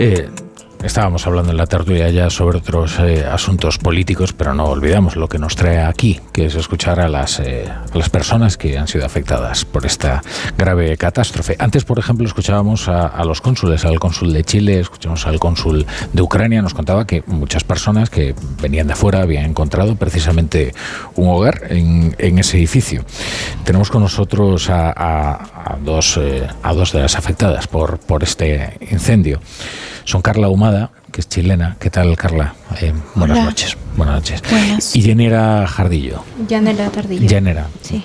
Eh, Estábamos hablando en la tertulia ya sobre otros eh, asuntos políticos, pero no olvidamos lo que nos trae aquí, que es escuchar a las, eh, a las personas que han sido afectadas por esta grave catástrofe. Antes, por ejemplo, escuchábamos a, los cónsules, al cónsul de Chile, escuchamos al cónsul de Ucrania, nos contaba que muchas personas que venían de afuera habían encontrado precisamente un hogar en, en ese edificio. Tenemos con nosotros a, dos, eh, a dos de las afectadas por, por este incendio son Carla Humada, que es chilena. ¿Qué tal, Carla? Eh, buenas noches. Buenas noches. Y Yanera Jardillo. Yanera Tardillo. Yanera. Sí.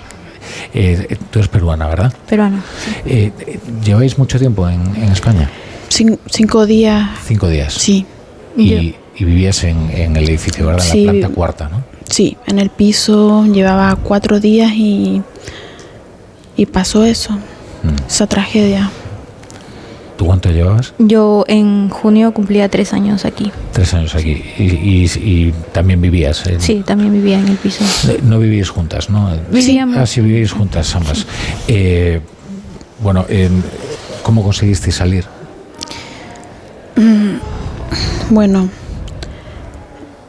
Eh, tú eres peruana, ¿verdad? Peruana. Eh, ¿Lleváis mucho tiempo en, España? cinco días. Cinco días. Sí. Y, vivías en, el edificio, ¿verdad? En la planta cuarta, ¿no? Sí, en el piso llevaba cuatro días y, y pasó eso, mm. esa tragedia. ¿Tú cuánto llevabas? Yo en junio cumplía tres años aquí. Tres años aquí. ¿Y, también vivías? Sí, también vivía en el piso. No vivís juntas, ¿no? Vivíamos. Ah, sí, vivís juntas ambas. Eh, bueno, ¿cómo conseguisteis salir? Mm, bueno,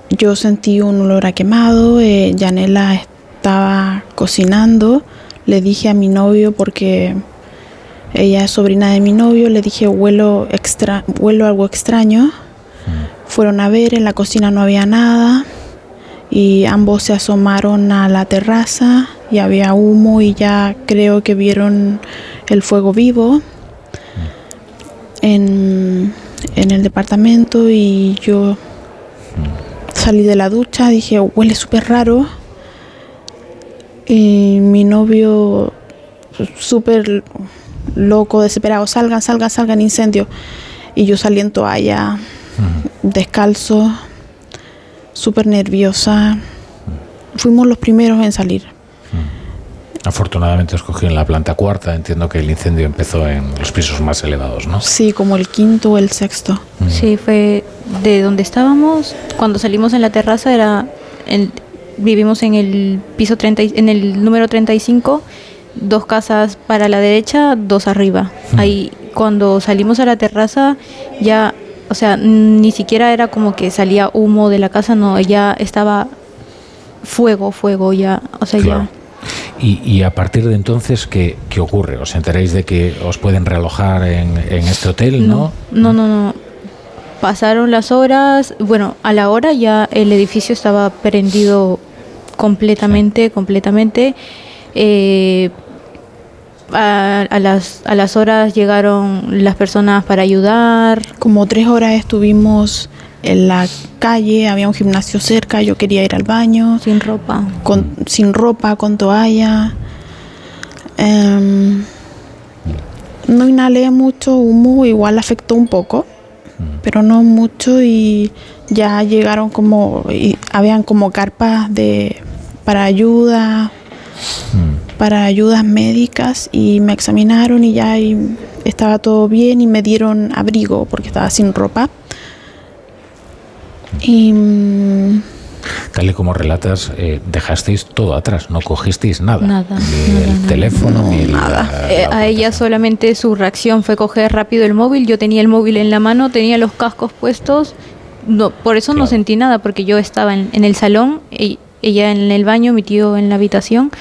yo sentí un olor a quemado. Eh, Yanela estaba cocinando. Le dije a mi novio porque ella es sobrina de mi novio, le dije huelo, extra, huelo algo extraño. Mm. Fueron a ver, en la cocina no había nada y ambos se asomaron a la terraza y había humo y ya creo que vieron el fuego vivo mm. en, en el departamento y yo mm. salí de la ducha, dije huele súper raro y mi novio súper loco, desesperado, salgan, salgan, salgan, incendio. Y yo salí en toalla, descalzo, súper nerviosa. Fuimos los primeros en salir. Afortunadamente escogí en la planta cuarta, entiendo que el incendio empezó en los pisos más elevados, ¿no? Sí, como el quinto o el sexto. Sí, fue de donde estábamos, cuando salimos en la terraza era, vivimos en el piso 30, en el número 35 dos casas para la derecha, dos arriba. Ahí cuando salimos a la terraza ya, o sea, ni siquiera era como que salía humo de la casa, no, ya estaba fuego, fuego ya, o sea, ya. Y, y, a partir de entonces, ¿qué, ¿qué, ocurre? ¿Os enteráis de que os pueden realojar en, en este hotel, no? No, no, no. Pasaron las horas, bueno, a la hora ya el edificio estaba prendido completamente, completamente. Eh, a, las, a las horas llegaron las personas para ayudar. Como tres horas estuvimos en la calle, había un gimnasio cerca, yo quería ir al baño. Sin ropa. Con, sin ropa, con toalla. Em, no inhalé mucho humo, igual afectó un poco, pero no mucho y ya llegaron como, y habían como carpas de, para ayuda para ayudas médicas y me examinaron y ya estaba todo bien y me dieron abrigo porque estaba sin ropa. Y, mm, Tal y como relatas, eh, dejasteis todo atrás, no cogisteis nada. Nada. Ni el teléfono, ni nada. Eh, a ella solamente su reacción fue coger rápido el móvil. Yo tenía el móvil en la mano, tenía los cascos puestos. No, por eso no sentí nada, porque yo estaba en, en el salón, y ella en el baño, mi tío en la habitación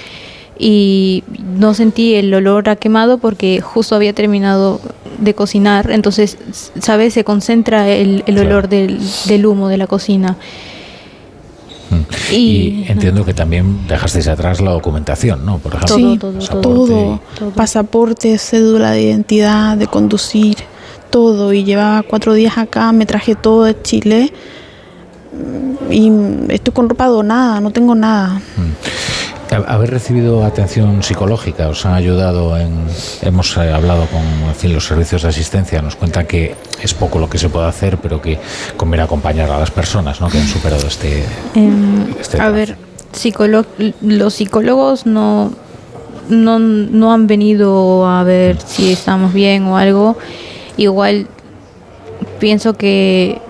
y no sentí el olor a quemado porque justo había terminado de cocinar, entonces, ¿sabes? Se concentra el, el olor del, del, humo de la cocina. Mm. Y, entiendo que también dejasteis atrás la documentación, ¿no? Por ejemplo, sí, todo, todo, pasaporte, cédula de identidad, de conducir, todo. Y llevaba cuatro días acá, me traje todo de Chile y estoy con ropa donada, no tengo nada. Mm. ¿Haber recibido atención psicológica os ha ayudado en... Hemos eh, hablado con fin, los servicios de asistencia, nos cuentan que es poco lo que se puede hacer, pero que conviene acompañar a las personas ¿no? que han superado este... Em, este a ver, los psicólogos no, no, no han venido a ver si estamos bien o algo. Igual pienso que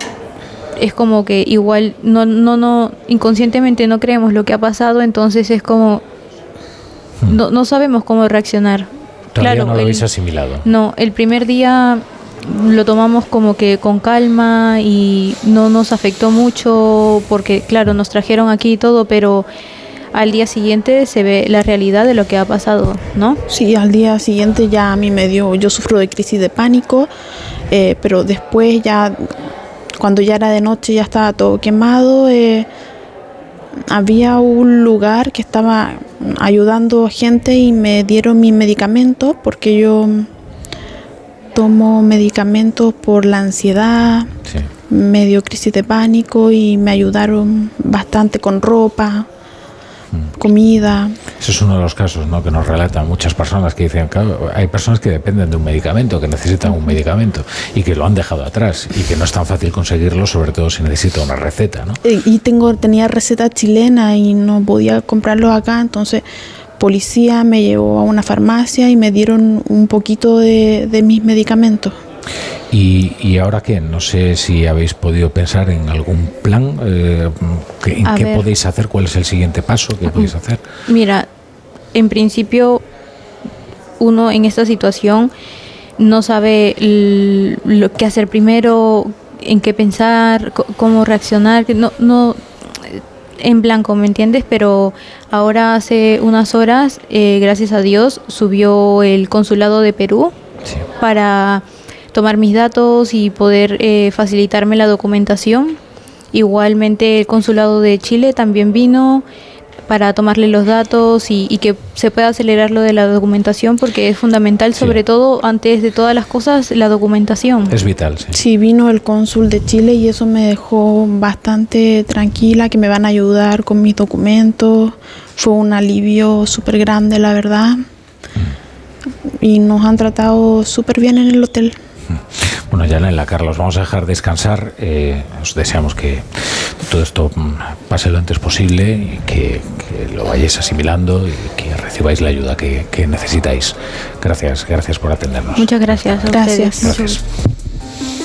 es como que igual no, no, no, inconscientemente no creemos lo que ha pasado, entonces es como, hmm. no, no sabemos cómo reaccionar. claro, no lo habéis asimilado. No, el primer día lo tomamos como que con calma y no nos afectó mucho porque claro, nos trajeron aquí y todo, pero al día siguiente se ve la realidad de lo que ha pasado, ¿no? Sí, al día siguiente ya a mí me dio, yo sufro de crisis de pánico, eh, pero después ya, cuando ya era de noche, ya estaba todo quemado. Eh, había un lugar que estaba ayudando gente y me dieron mi medicamento porque yo tomo medicamentos por la ansiedad, me dio crisis de pánico y me ayudaron bastante con ropa. Comida. Ese es uno de los casos ¿no? que nos relatan muchas personas que dicen que hay personas que dependen de un medicamento, que necesitan un medicamento y que lo han dejado atrás y que no es tan fácil conseguirlo, sobre todo si necesita una receta. ¿no? Y tengo, tenía receta chilena y no podía comprarlo acá, entonces policía me llevó a una farmacia y me dieron un poquito de, mis medicamentos. ¿Y, ahora qué? No sé si habéis podido pensar en algún plan, eh, en qué podéis hacer, cuál es el siguiente paso que podéis hacer. Mira, en principio uno en esta situación no sabe lo que hacer primero, en qué pensar, cómo reaccionar, no, no en blanco, ¿me entiendes? Pero ahora hace unas horas, eh, gracias a Dios, subió el consulado de Perú para tomar mis datos y poder eh, facilitarme la documentación. Igualmente el consulado de Chile también vino para tomarle los datos y, que se pueda acelerar lo de la documentación porque es fundamental, sobre todo antes de todas las cosas, la documentación. Es vital, sí. Sí, vino el cónsul de Chile y eso me dejó bastante tranquila, que me van a ayudar con mis documentos. Fue un alivio súper grande, la verdad. Mm. Y nos han tratado súper bien en el hotel. Bueno, Yanela, Carlos, vamos a dejar descansar. Eh, os deseamos que todo esto mm, pase lo antes posible y que, lo vayáis asimilando y que recibáis la ayuda que, necesitáis. Gracias, gracias por atendernos. Muchas gracias. gracias.